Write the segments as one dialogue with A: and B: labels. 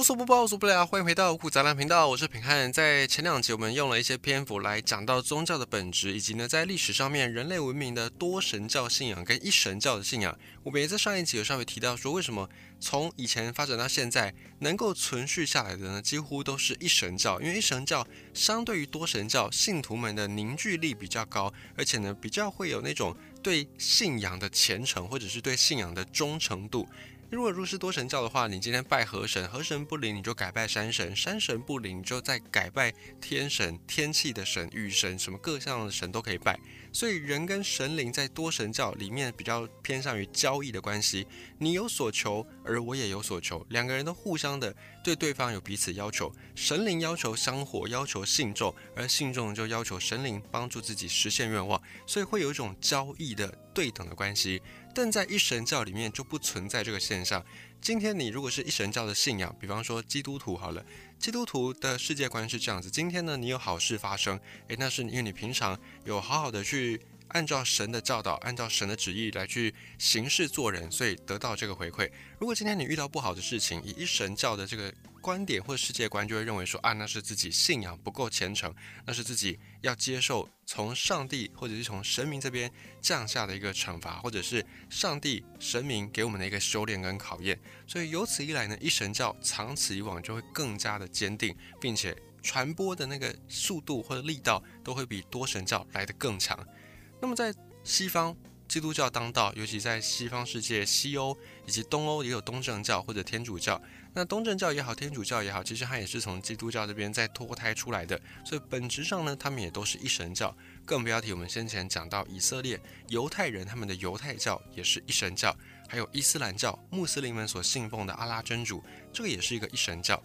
A: 无所不包，无所不聊，欢迎回到酷杂粮频道，我是平汉。在前两集，我们用了一些篇幅来讲到宗教的本质，以及呢，在历史上面人类文明的多神教信仰跟一神教的信仰。我们也在上一集有稍微提到说，为什么从以前发展到现在能够存续下来的呢？几乎都是一神教，因为一神教相对于多神教，信徒们的凝聚力比较高，而且呢，比较会有那种对信仰的虔诚，或者是对信仰的忠诚度。如果入世多神教的话，你今天拜河神，河神不灵，你就改拜山神，山神不灵，就再改拜天神、天气的神、雨神，什么各项的神都可以拜。所以人跟神灵在多神教里面比较偏向于交易的关系，你有所求，而我也有所求，两个人都互相的对对方有彼此要求。神灵要求香火，要求信众，而信众就要求神灵帮助自己实现愿望，所以会有一种交易的对等的关系。但在一神教里面就不存在这个现象。今天你如果是一神教的信仰，比方说基督徒好了，基督徒的世界观是这样子：今天呢，你有好事发生，诶，那是因为你平常有好好的去按照神的教导，按照神的旨意来去行事做人，所以得到这个回馈。如果今天你遇到不好的事情，以一神教的这个。观点或世界观就会认为说啊，那是自己信仰不够虔诚，那是自己要接受从上帝或者是从神明这边降下的一个惩罚，或者是上帝神明给我们的一个修炼跟考验。所以由此一来呢，一神教长此以往就会更加的坚定，并且传播的那个速度或者力道都会比多神教来得更强。那么在西方。基督教当道，尤其在西方世界，西欧以及东欧也有东正教或者天主教。那东正教也好，天主教也好，其实它也是从基督教这边再脱胎出来的。所以本质上呢，他们也都是一神教。更不要提我们先前讲到以色列犹太人他们的犹太教也是一神教，还有伊斯兰教穆斯林们所信奉的阿拉真主，这个也是一个一神教。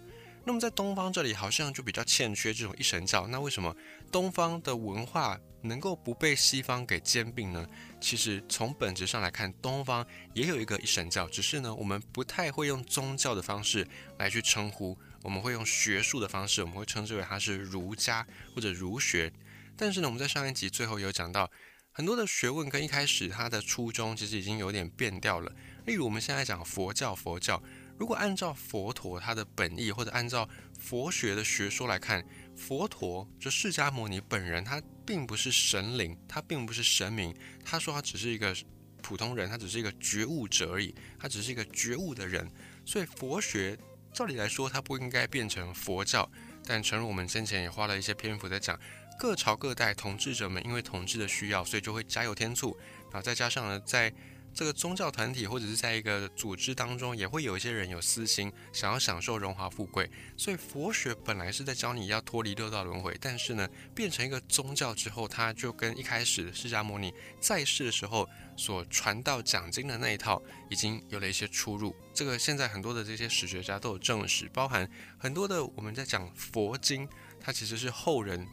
A: 那么在东方这里好像就比较欠缺这种一神教。那为什么东方的文化能够不被西方给兼并呢？其实从本质上来看，东方也有一个一神教，只是呢我们不太会用宗教的方式来去称呼，我们会用学术的方式，我们会称之为它是儒家或者儒学。但是呢我们在上一集最后有讲到，很多的学问跟一开始它的初衷其实已经有点变掉了。例如我们现在讲佛教，佛教。如果按照佛陀他的本意，或者按照佛学的学说来看，佛陀就释迦牟尼本人，他并不是神灵，他并不是神明，他说他只是一个普通人，他只是一个觉悟者而已，他只是一个觉悟的人。所以佛学照理来说，它不应该变成佛教。但诚如我们先前也花了一些篇幅在讲，各朝各代统治者们因为统治的需要，所以就会加油添醋，然后再加上呢，在这个宗教团体或者是在一个组织当中，也会有一些人有私心，想要享受荣华富贵。所以佛学本来是在教你要脱离六道轮回，但是呢，变成一个宗教之后，它就跟一开始释迦牟尼在世的时候所传道讲经的那一套，已经有了一些出入。这个现在很多的这些史学家都有证实，包含很多的我们在讲佛经，它其实是后人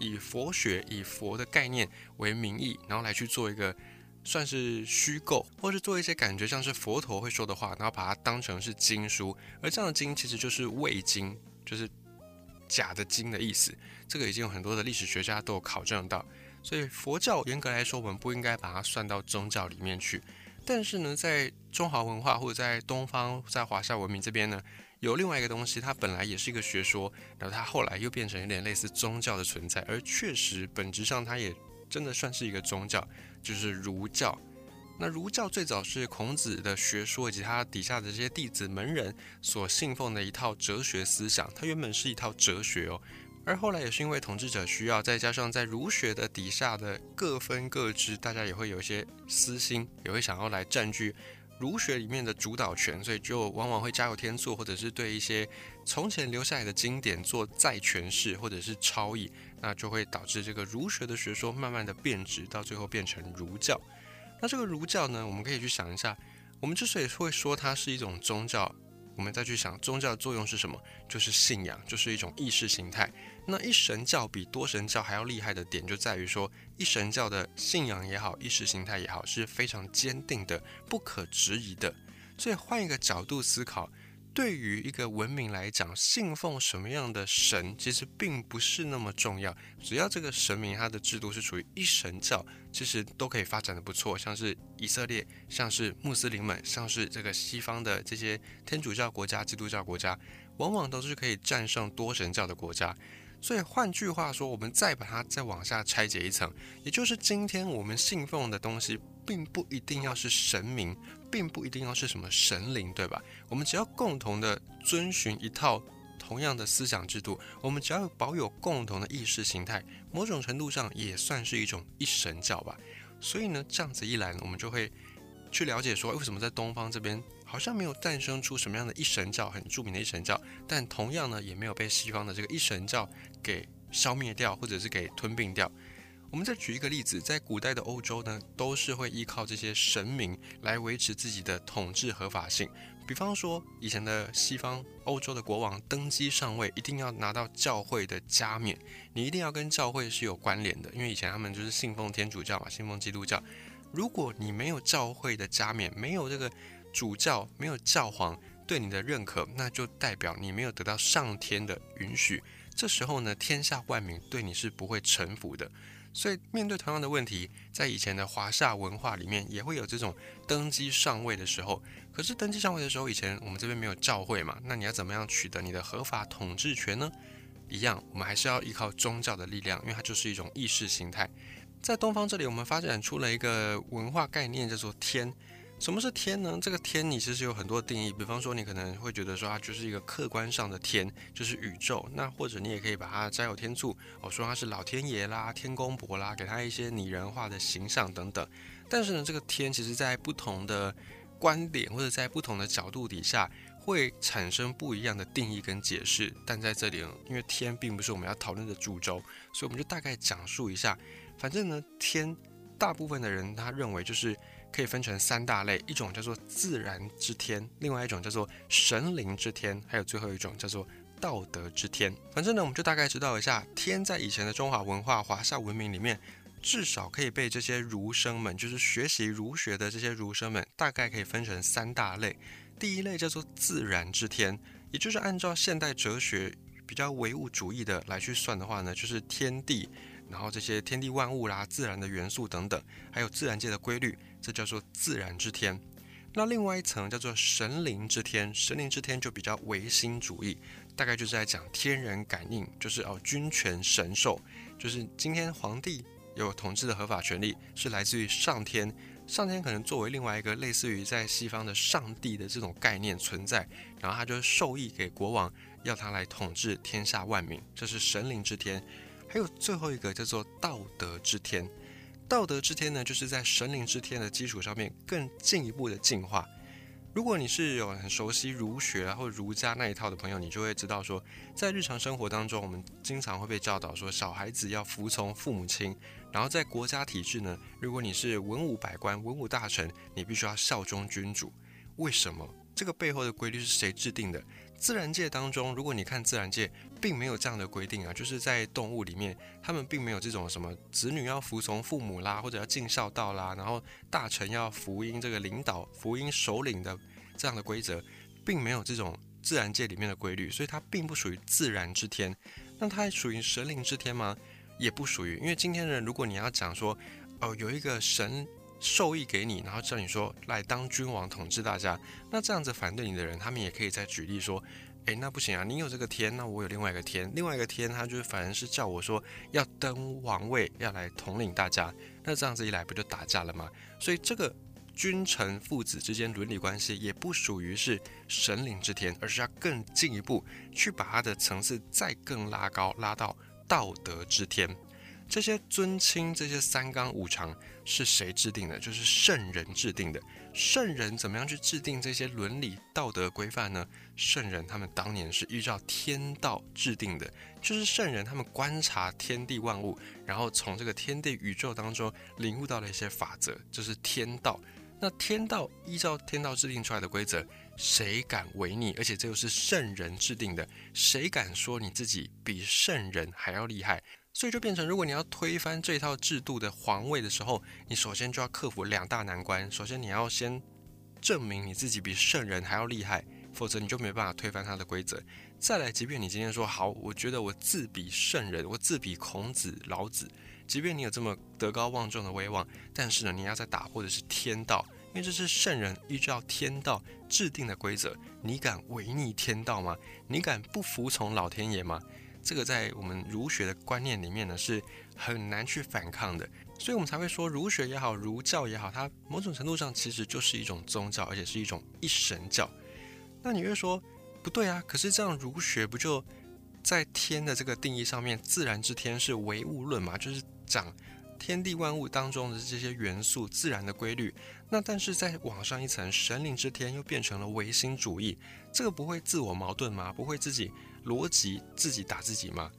A: 以佛学以佛的概念为名义，然后来去做一个。算是虚构，或是做一些感觉像是佛陀会说的话，然后把它当成是经书，而这样的经其实就是伪经，就是假的经的意思。这个已经有很多的历史学家都有考证到，所以佛教严格来说，我们不应该把它算到宗教里面去。但是呢，在中华文化或者在东方，在华夏文明这边呢，有另外一个东西，它本来也是一个学说，然后它后来又变成有点类似宗教的存在，而确实本质上它也真的算是一个宗教。就是儒教，那儒教最早是孔子的学说以及他底下的这些弟子门人所信奉的一套哲学思想，它原本是一套哲学哦，而后来也是因为统治者需要，再加上在儒学的底下的各分各支，大家也会有一些私心，也会想要来占据儒学里面的主导权，所以就往往会加油添醋，或者是对一些从前留下来的经典做再诠释，或者是抄译。那就会导致这个儒学的学说慢慢的变质，到最后变成儒教。那这个儒教呢，我们可以去想一下，我们之所以会说它是一种宗教，我们再去想宗教的作用是什么，就是信仰，就是一种意识形态。那一神教比多神教还要厉害的点，就在于说一神教的信仰也好，意识形态也好，是非常坚定的、不可质疑的。所以换一个角度思考。对于一个文明来讲，信奉什么样的神，其实并不是那么重要。只要这个神明它的制度是处于一神教，其实都可以发展的不错。像是以色列，像是穆斯林们，像是这个西方的这些天主教国家、基督教国家，往往都是可以战胜多神教的国家。所以换句话说，我们再把它再往下拆解一层，也就是今天我们信奉的东西，并不一定要是神明。并不一定要是什么神灵，对吧？我们只要共同的遵循一套同样的思想制度，我们只要保有共同的意识形态，某种程度上也算是一种一神教吧。所以呢，这样子一来呢，我们就会去了解说，为什么在东方这边好像没有诞生出什么样的一神教，很著名的一神教，但同样呢，也没有被西方的这个一神教给消灭掉，或者是给吞并掉。我们再举一个例子，在古代的欧洲呢，都是会依靠这些神明来维持自己的统治合法性。比方说，以前的西方欧洲的国王登基上位，一定要拿到教会的加冕，你一定要跟教会是有关联的，因为以前他们就是信奉天主教嘛，信奉基督教。如果你没有教会的加冕，没有这个主教，没有教皇对你的认可，那就代表你没有得到上天的允许。这时候呢，天下万民对你是不会臣服的。所以，面对同样的问题，在以前的华夏文化里面，也会有这种登基上位的时候。可是，登基上位的时候，以前我们这边没有教会嘛？那你要怎么样取得你的合法统治权呢？一样，我们还是要依靠宗教的力量，因为它就是一种意识形态。在东方这里，我们发展出了一个文化概念，叫做天。什么是天呢？这个天你其实有很多定义，比方说你可能会觉得说它就是一个客观上的天，就是宇宙。那或者你也可以把它摘有天醋，我说它是老天爷啦、天公伯啦，给它一些拟人化的形象等等。但是呢，这个天其实在不同的观点或者在不同的角度底下，会产生不一样的定义跟解释。但在这里，呢，因为天并不是我们要讨论的主轴，所以我们就大概讲述一下。反正呢，天大部分的人他认为就是。可以分成三大类，一种叫做自然之天，另外一种叫做神灵之天，还有最后一种叫做道德之天。反正呢，我们就大概知道一下，天在以前的中华文化、华夏文明里面，至少可以被这些儒生们，就是学习儒学的这些儒生们，大概可以分成三大类。第一类叫做自然之天，也就是按照现代哲学比较唯物主义的来去算的话呢，就是天地，然后这些天地万物啦、自然的元素等等，还有自然界的规律。这叫做自然之天，那另外一层叫做神灵之天。神灵之天就比较唯心主义，大概就是在讲天人感应，就是哦君权神授，就是今天皇帝有统治的合法权利是来自于上天，上天可能作为另外一个类似于在西方的上帝的这种概念存在，然后他就授意给国王，要他来统治天下万民，这是神灵之天。还有最后一个叫做道德之天。道德之天呢，就是在神灵之天的基础上面更进一步的进化。如果你是有很熟悉儒学啊或儒家那一套的朋友，你就会知道说，在日常生活当中，我们经常会被教导说，小孩子要服从父母亲。然后在国家体制呢，如果你是文武百官、文武大臣，你必须要效忠君主。为什么？这个背后的规律是谁制定的？自然界当中，如果你看自然界，并没有这样的规定啊，就是在动物里面，他们并没有这种什么子女要服从父母啦，或者要尽孝道啦，然后大臣要服膺这个领导、服膺首领的这样的规则，并没有这种自然界里面的规律，所以它并不属于自然之天。那它还属于神灵之天吗？也不属于，因为今天的人，如果你要讲说，哦，有一个神授意给你，然后叫你说来当君王统治大家，那这样子反对你的人，他们也可以再举例说，诶，那不行啊，你有这个天，那我有另外一个天，另外一个天他就是反而是叫我说要登王位，要来统领大家，那这样子一来不就打架了吗？所以这个君臣父子之间伦理关系也不属于是神灵之天，而是要更进一步去把它的层次再更拉高，拉到道德之天。这些尊亲，这些三纲五常是谁制定的？就是圣人制定的。圣人怎么样去制定这些伦理道德规范呢？圣人他们当年是依照天道制定的，就是圣人他们观察天地万物，然后从这个天地宇宙当中领悟到了一些法则，就是天道。那天道依照天道制定出来的规则，谁敢违逆？而且这又是圣人制定的，谁敢说你自己比圣人还要厉害？所以就变成，如果你要推翻这套制度的皇位的时候，你首先就要克服两大难关。首先，你要先证明你自己比圣人还要厉害，否则你就没办法推翻他的规则。再来，即便你今天说好，我觉得我自比圣人，我自比孔子、老子，即便你有这么德高望重的威望，但是呢，你要在打破的是天道，因为这是圣人依照天道制定的规则，你敢违逆天道吗？你敢不服从老天爷吗？这个在我们儒学的观念里面呢，是很难去反抗的，所以我们才会说儒学也好，儒教也好，它某种程度上其实就是一种宗教，而且是一种一神教。那你会说？不对啊，可是这样儒学不就在天的这个定义上面，自然之天是唯物论嘛？就是讲天地万物当中的这些元素、自然的规律。那但是再往上一层，神灵之天又变成了唯心主义，这个不会自我矛盾吗？不会自己逻辑自己打自己吗？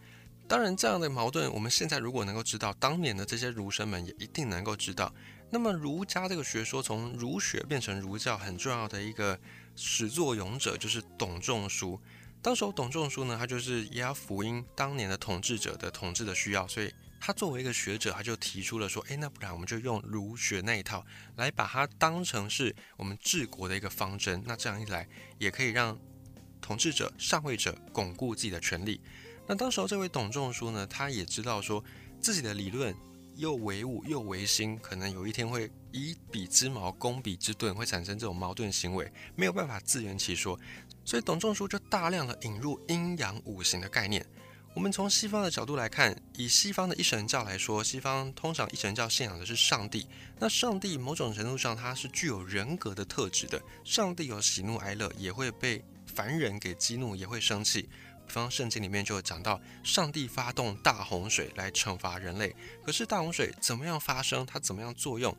A: 当然，这样的矛盾，我们现在如果能够知道，当年的这些儒生们也一定能够知道。那么儒家这个学说从儒学变成儒教，很重要的一个。始作俑者就是董仲舒。当时候董仲舒呢，他就是也要福音当年的统治者的统治的需要，所以他作为一个学者，他就提出了说：，诶，那不然我们就用儒学那一套来把它当成是我们治国的一个方针。那这样一来，也可以让统治者、上位者巩固自己的权利。那当时候这位董仲舒呢，他也知道说自己的理论。又唯物又唯心，可能有一天会以彼之矛攻彼之盾，会产生这种矛盾行为，没有办法自圆其说。所以董仲舒就大量的引入阴阳五行的概念。我们从西方的角度来看，以西方的一神教来说，西方通常一神教信仰的是上帝。那上帝某种程度上它是具有人格的特质的，上帝有喜怒哀乐，也会被凡人给激怒，也会生气。比方圣经里面就讲到，上帝发动大洪水来惩罚人类。可是大洪水怎么样发生，它怎么样作用，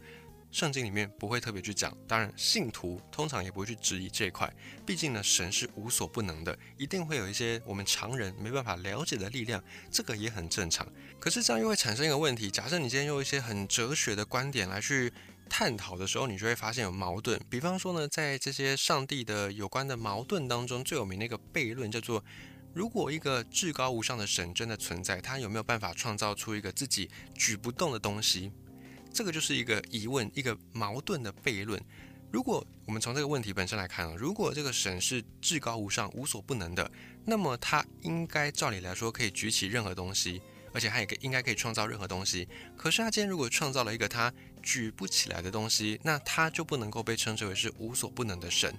A: 圣经里面不会特别去讲。当然，信徒通常也不会去质疑这一块。毕竟呢，神是无所不能的，一定会有一些我们常人没办法了解的力量，这个也很正常。可是这样又会产生一个问题：假设你今天用一些很哲学的观点来去探讨的时候，你就会发现有矛盾。比方说呢，在这些上帝的有关的矛盾当中，最有名的一个悖论叫做。如果一个至高无上的神真的存在，他有没有办法创造出一个自己举不动的东西？这个就是一个疑问，一个矛盾的悖论。如果我们从这个问题本身来看啊，如果这个神是至高无上、无所不能的，那么他应该照理来说可以举起任何东西，而且他也可应该可以创造任何东西。可是他今天如果创造了一个他举不起来的东西，那他就不能够被称之为是无所不能的神。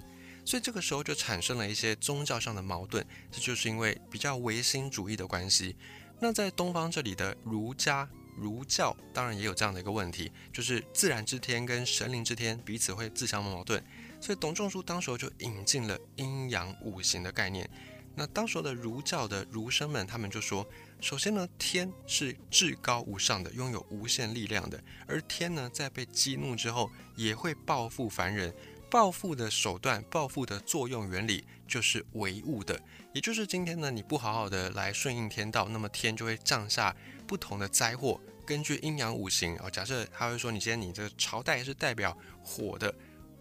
A: 所以这个时候就产生了一些宗教上的矛盾，这就是因为比较唯心主义的关系。那在东方这里的儒家、儒教当然也有这样的一个问题，就是自然之天跟神灵之天彼此会自相矛盾。所以董仲舒当时候就引进了阴阳五行的概念。那当时的儒教的儒生们，他们就说，首先呢，天是至高无上的，拥有无限力量的，而天呢，在被激怒之后，也会报复凡人。报复的手段，报复的作用原理就是唯物的，也就是今天呢，你不好好的来顺应天道，那么天就会降下不同的灾祸。根据阴阳五行啊，假设他会说，你今天你这个朝代是代表火的，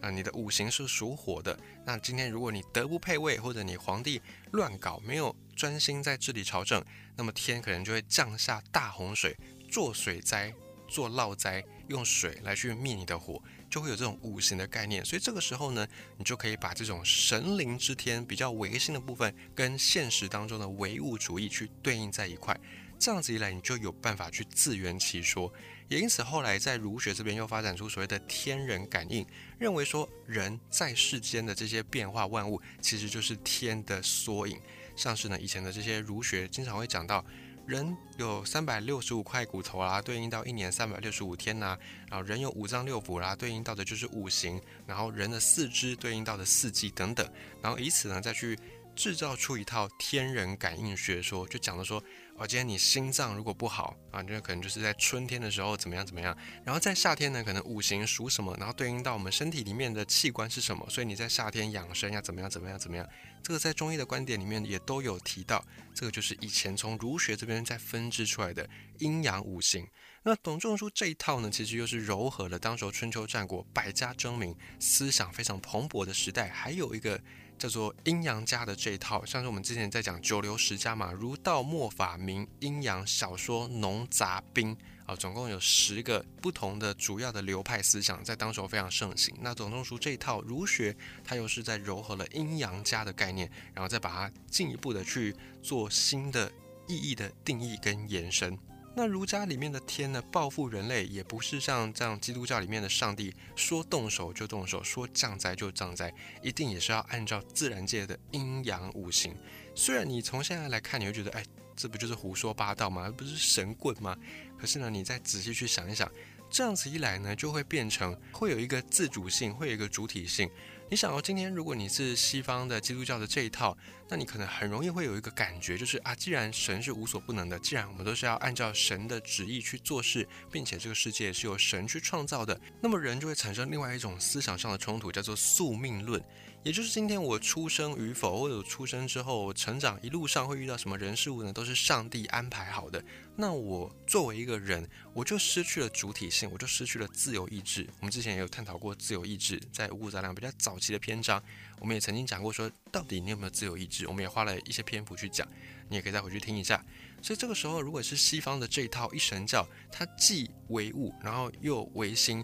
A: 啊，你的五行是属火的，那今天如果你德不配位，或者你皇帝乱搞，没有专心在治理朝政，那么天可能就会降下大洪水，做水灾，做涝灾，用水来去灭你的火。就会有这种五行的概念，所以这个时候呢，你就可以把这种神灵之天比较唯心的部分，跟现实当中的唯物主义去对应在一块，这样子一来，你就有办法去自圆其说。也因此，后来在儒学这边又发展出所谓的天人感应，认为说人在世间的这些变化万物，其实就是天的缩影。像是呢，以前的这些儒学经常会讲到。人有三百六十五块骨头啦，对应到一年三百六十五天呐。然后人有五脏六腑啦，对应到的就是五行。然后人的四肢对应到的四季等等。然后以此呢，再去制造出一套天人感应学说，就讲的说。哦，今天你心脏如果不好啊，那可能就是在春天的时候怎么样怎么样，然后在夏天呢，可能五行属什么，然后对应到我们身体里面的器官是什么，所以你在夏天养生要怎么样怎么样怎么样，这个在中医的观点里面也都有提到，这个就是以前从儒学这边再分支出来的阴阳五行。那董仲舒这一套呢，其实又是糅合了当时春秋战国百家争鸣、思想非常蓬勃的时代，还有一个叫做阴阳家的这一套，像是我们之前在讲九流十家嘛，儒道墨法明阴阳小说农杂兵啊，总共有十个不同的主要的流派思想，在当时非常盛行。那董仲舒这一套儒学，它又是在糅合了阴阳家的概念，然后再把它进一步的去做新的意义的定义跟延伸。那儒家里面的天呢，报复人类也不是像这样基督教里面的上帝说动手就动手，说降灾就降灾，一定也是要按照自然界的阴阳五行。虽然你从现在来看，你会觉得，哎，这不就是胡说八道吗？不是神棍吗？可是呢，你再仔细去想一想，这样子一来呢，就会变成会有一个自主性，会有一个主体性。你想哦，今天如果你是西方的基督教的这一套，那你可能很容易会有一个感觉，就是啊，既然神是无所不能的，既然我们都是要按照神的旨意去做事，并且这个世界是由神去创造的，那么人就会产生另外一种思想上的冲突，叫做宿命论。也就是今天我出生与否，或者出生之后成长一路上会遇到什么人事物呢？都是上帝安排好的。那我作为一个人，我就失去了主体性，我就失去了自由意志。我们之前也有探讨过自由意志，在五谷杂粮比较早期的篇章，我们也曾经讲过说，到底你有没有自由意志？我们也花了一些篇幅去讲，你也可以再回去听一下。所以这个时候，如果是西方的这一套一神教，它既唯物，然后又唯心，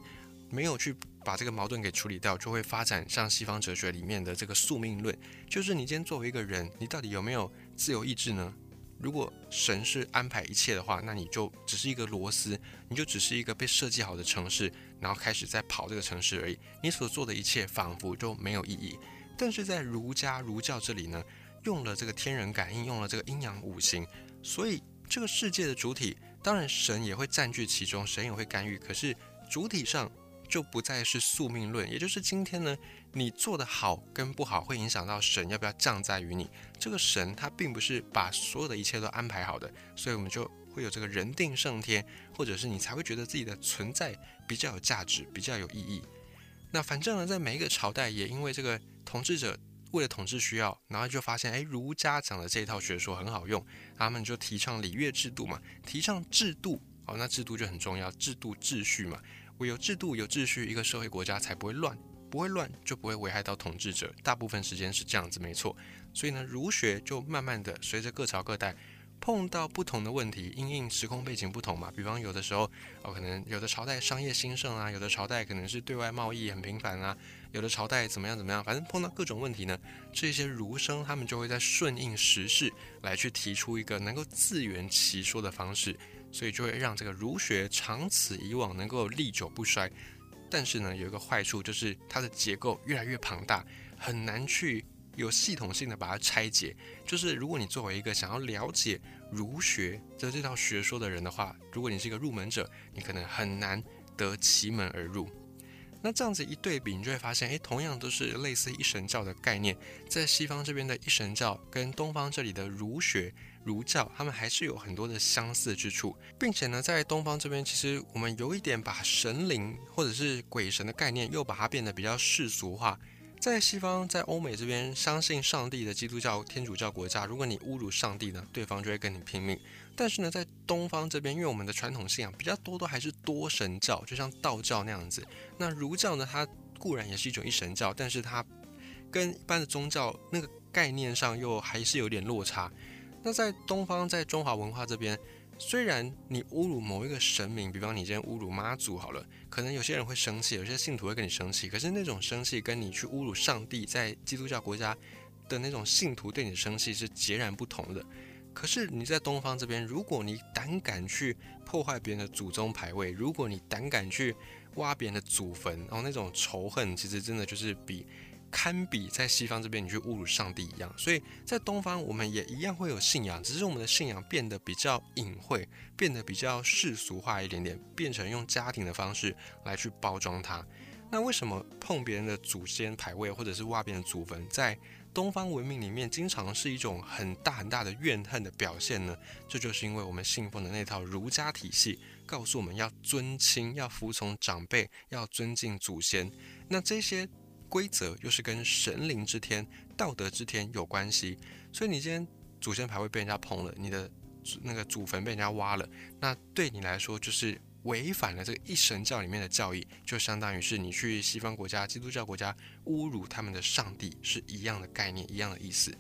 A: 没有去。把这个矛盾给处理掉，就会发展像西方哲学里面的这个宿命论，就是你今天作为一个人，你到底有没有自由意志呢？如果神是安排一切的话，那你就只是一个螺丝，你就只是一个被设计好的城市，然后开始在跑这个城市而已。你所做的一切仿佛就没有意义。但是在儒家儒教这里呢，用了这个天人感应，用了这个阴阳五行，所以这个世界的主体，当然神也会占据其中，神也会干预，可是主体上。就不再是宿命论，也就是今天呢，你做的好跟不好会影响到神要不要降在于你。这个神他并不是把所有的一切都安排好的，所以我们就会有这个人定胜天，或者是你才会觉得自己的存在比较有价值，比较有意义。那反正呢，在每一个朝代也因为这个统治者为了统治需要，然后就发现哎，儒家讲的这一套学说很好用，他们就提倡礼乐制度嘛，提倡制度，哦，那制度就很重要，制度秩序嘛。唯有制度、有秩序，一个社会国家才不会乱，不会乱就不会危害到统治者。大部分时间是这样子，没错。所以呢，儒学就慢慢的随着各朝各代碰到不同的问题，因应时空背景不同嘛。比方有的时候哦，可能有的朝代商业兴盛啊，有的朝代可能是对外贸易很频繁啊，有的朝代怎么样怎么样，反正碰到各种问题呢，这些儒生他们就会在顺应时势来去提出一个能够自圆其说的方式。所以就会让这个儒学长此以往能够历久不衰，但是呢，有一个坏处就是它的结构越来越庞大，很难去有系统性的把它拆解。就是如果你作为一个想要了解儒学的这套学说的人的话，如果你是一个入门者，你可能很难得其门而入。那这样子一对比，你就会发现，诶，同样都是类似一神教的概念，在西方这边的一神教跟东方这里的儒学、儒教，他们还是有很多的相似之处，并且呢，在东方这边，其实我们有一点把神灵或者是鬼神的概念，又把它变得比较世俗化。在西方，在欧美这边，相信上帝的基督教、天主教国家，如果你侮辱上帝呢，对方就会跟你拼命。但是呢，在东方这边，因为我们的传统信仰比较多，都还是多神教，就像道教那样子。那儒教呢，它固然也是一种一神教，但是它跟一般的宗教那个概念上又还是有点落差。那在东方，在中华文化这边。虽然你侮辱某一个神明，比方你今天侮辱妈祖好了，可能有些人会生气，有些信徒会跟你生气。可是那种生气跟你去侮辱上帝，在基督教国家的那种信徒对你的生气是截然不同的。可是你在东方这边，如果你胆敢去破坏别人的祖宗牌位，如果你胆敢去挖别人的祖坟，然后那种仇恨，其实真的就是比。堪比在西方这边你去侮辱上帝一样，所以在东方我们也一样会有信仰，只是我们的信仰变得比较隐晦，变得比较世俗化一点点，变成用家庭的方式来去包装它。那为什么碰别人的祖先牌位或者是挖别人祖坟，在东方文明里面经常是一种很大很大的怨恨的表现呢？这就是因为我们信奉的那套儒家体系告诉我们要尊亲，要服从长辈，要尊敬祖先。那这些。规则又是跟神灵之天、道德之天有关系，所以你今天祖先牌位被人家碰了，你的那个祖坟被人家挖了，那对你来说就是违反了这个一神教里面的教义，就相当于是你去西方国家、基督教国家侮辱他们的上帝，是一样的概念，一样的意思。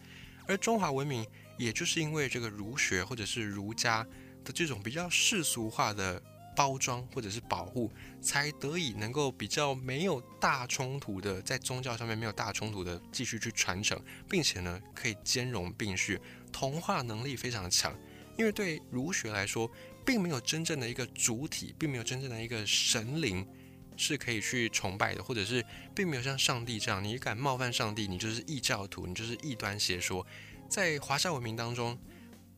A: 而中华文明，也就是因为这个儒学或者是儒家的这种比较世俗化的。包装或者是保护，才得以能够比较没有大冲突的，在宗教上面没有大冲突的继续去传承，并且呢可以兼容并蓄，同化能力非常的强。因为对儒学来说，并没有真正的一个主体，并没有真正的一个神灵是可以去崇拜的，或者是并没有像上帝这样，你敢冒犯上帝，你就是异教徒，你就是异端邪说。在华夏文明当中。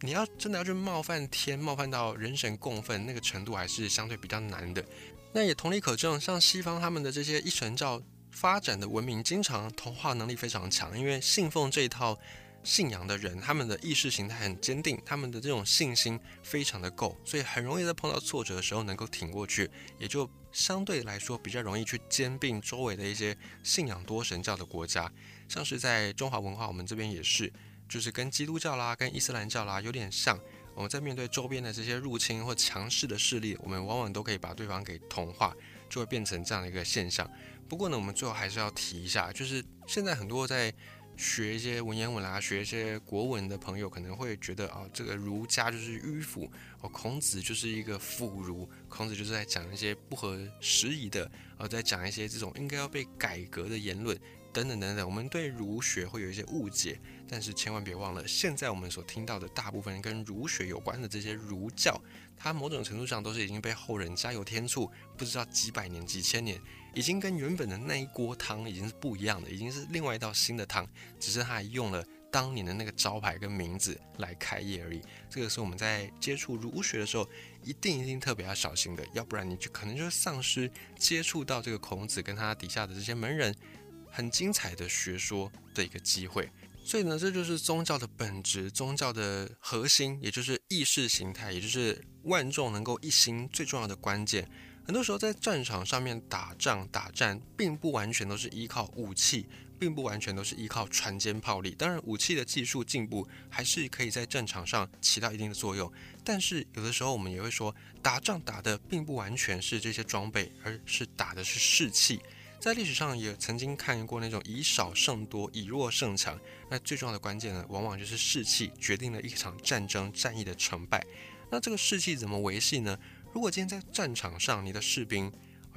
A: 你要真的要去冒犯天，冒犯到人神共愤那个程度，还是相对比较难的。那也同理可证，像西方他们的这些一神教发展的文明，经常同化能力非常强，因为信奉这一套信仰的人，他们的意识形态很坚定，他们的这种信心非常的够，所以很容易在碰到挫折的时候能够挺过去，也就相对来说比较容易去兼并周围的一些信仰多神教的国家，像是在中华文化，我们这边也是。就是跟基督教啦、跟伊斯兰教啦有点像，我们在面对周边的这些入侵或强势的势力，我们往往都可以把对方给同化，就会变成这样的一个现象。不过呢，我们最后还是要提一下，就是现在很多在学一些文言文啦、学一些国文的朋友，可能会觉得啊，这个儒家就是迂腐，哦，孔子就是一个腐儒，孔子就是在讲一些不合时宜的，呃，在讲一些这种应该要被改革的言论。等等等等，我们对儒学会有一些误解，但是千万别忘了，现在我们所听到的大部分跟儒学有关的这些儒教，它某种程度上都是已经被后人加油添醋，不知道几百年、几千年，已经跟原本的那一锅汤已经是不一样的，已经是另外一道新的汤，只是它还用了当年的那个招牌跟名字来开业而已。这个是我们在接触儒学的时候，一定一定特别要小心的，要不然你就可能就丧失接触到这个孔子跟他底下的这些门人。很精彩的学说的一个机会，所以呢，这就是宗教的本质，宗教的核心，也就是意识形态，也就是万众能够一心最重要的关键。很多时候在战场上面打仗打战，并不完全都是依靠武器，并不完全都是依靠船坚炮利。当然，武器的技术进步还是可以在战场上起到一定的作用。但是有的时候我们也会说，打仗打的并不完全是这些装备，而是打的是士气。在历史上也曾经看过那种以少胜多、以弱胜强。那最重要的关键呢，往往就是士气决定了一场战争战役的成败。那这个士气怎么维系呢？如果今天在战场上，你的士兵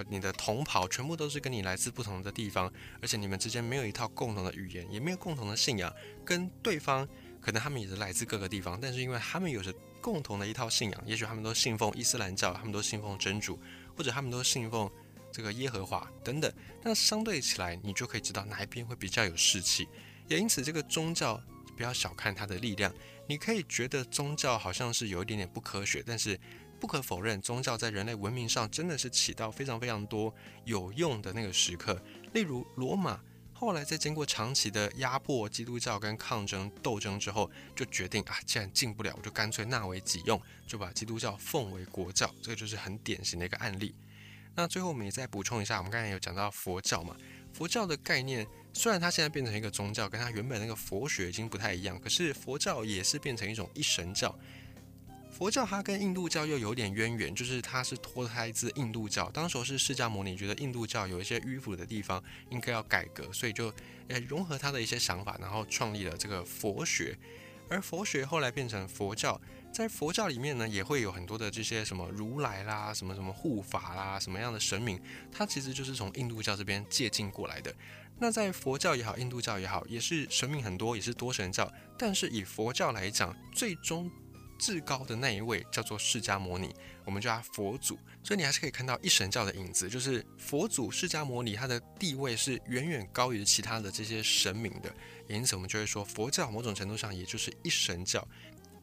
A: 你的同袍全部都是跟你来自不同的地方，而且你们之间没有一套共同的语言，也没有共同的信仰，跟对方可能他们也是来自各个地方，但是因为他们有着共同的一套信仰，也许他们都信奉伊斯兰教，他们都信奉真主，或者他们都信奉。这个耶和华等等，那相对起来，你就可以知道哪一边会比较有士气。也因此，这个宗教不要小看它的力量。你可以觉得宗教好像是有一点点不科学，但是不可否认，宗教在人类文明上真的是起到非常非常多有用的那个时刻。例如，罗马后来在经过长期的压迫基督教跟抗争斗争之后，就决定啊，既然进不了，我就干脆纳为己用，就把基督教奉为国教。这个就是很典型的一个案例。那最后我们也再补充一下，我们刚才有讲到佛教嘛，佛教的概念虽然它现在变成一个宗教，跟它原本那个佛学已经不太一样，可是佛教也是变成一种一神教。佛教它跟印度教又有点渊源，就是它是脱胎自印度教，当时是释迦牟尼觉得印度教有一些迂腐的地方，应该要改革，所以就呃融合他的一些想法，然后创立了这个佛学，而佛学后来变成佛教。在佛教里面呢，也会有很多的这些什么如来啦，什么什么护法啦，什么样的神明，它其实就是从印度教这边借鉴过来的。那在佛教也好，印度教也好，也是神明很多，也是多神教。但是以佛教来讲，最终至高的那一位叫做释迦牟尼，我们叫他佛祖。所以你还是可以看到一神教的影子，就是佛祖释迦牟尼，他的地位是远远高于其他的这些神明的。因此，我们就会说，佛教某种程度上也就是一神教。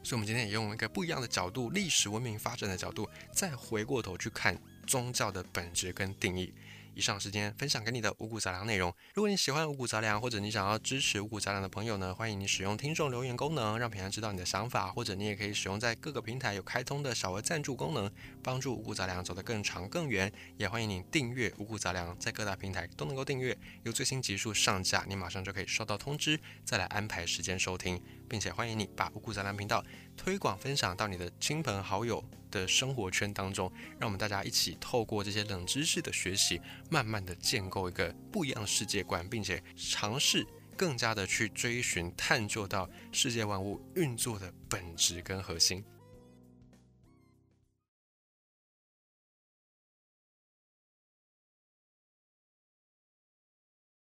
A: 所以，我们今天也用一个不一样的角度，历史文明发展的角度，再回过头去看宗教的本质跟定义。以上时间分享给你的五谷杂粮内容。如果你喜欢五谷杂粮，或者你想要支持五谷杂粮的朋友呢，欢迎你使用听众留言功能，让平安知道你的想法，或者你也可以使用在各个平台有开通的小额赞助功能，帮助五谷杂粮走得更长更远。也欢迎你订阅五谷杂粮，在各大平台都能够订阅，有最新集数上架，你马上就可以收到通知，再来安排时间收听，并且欢迎你把五谷杂粮频道推广分享到你的亲朋好友。的生活圈当中，让我们大家一起透过这些冷知识的学习，慢慢的建构一个不一样的世界观，并且尝试更加的去追寻、探究到世界万物运作的本质跟核心。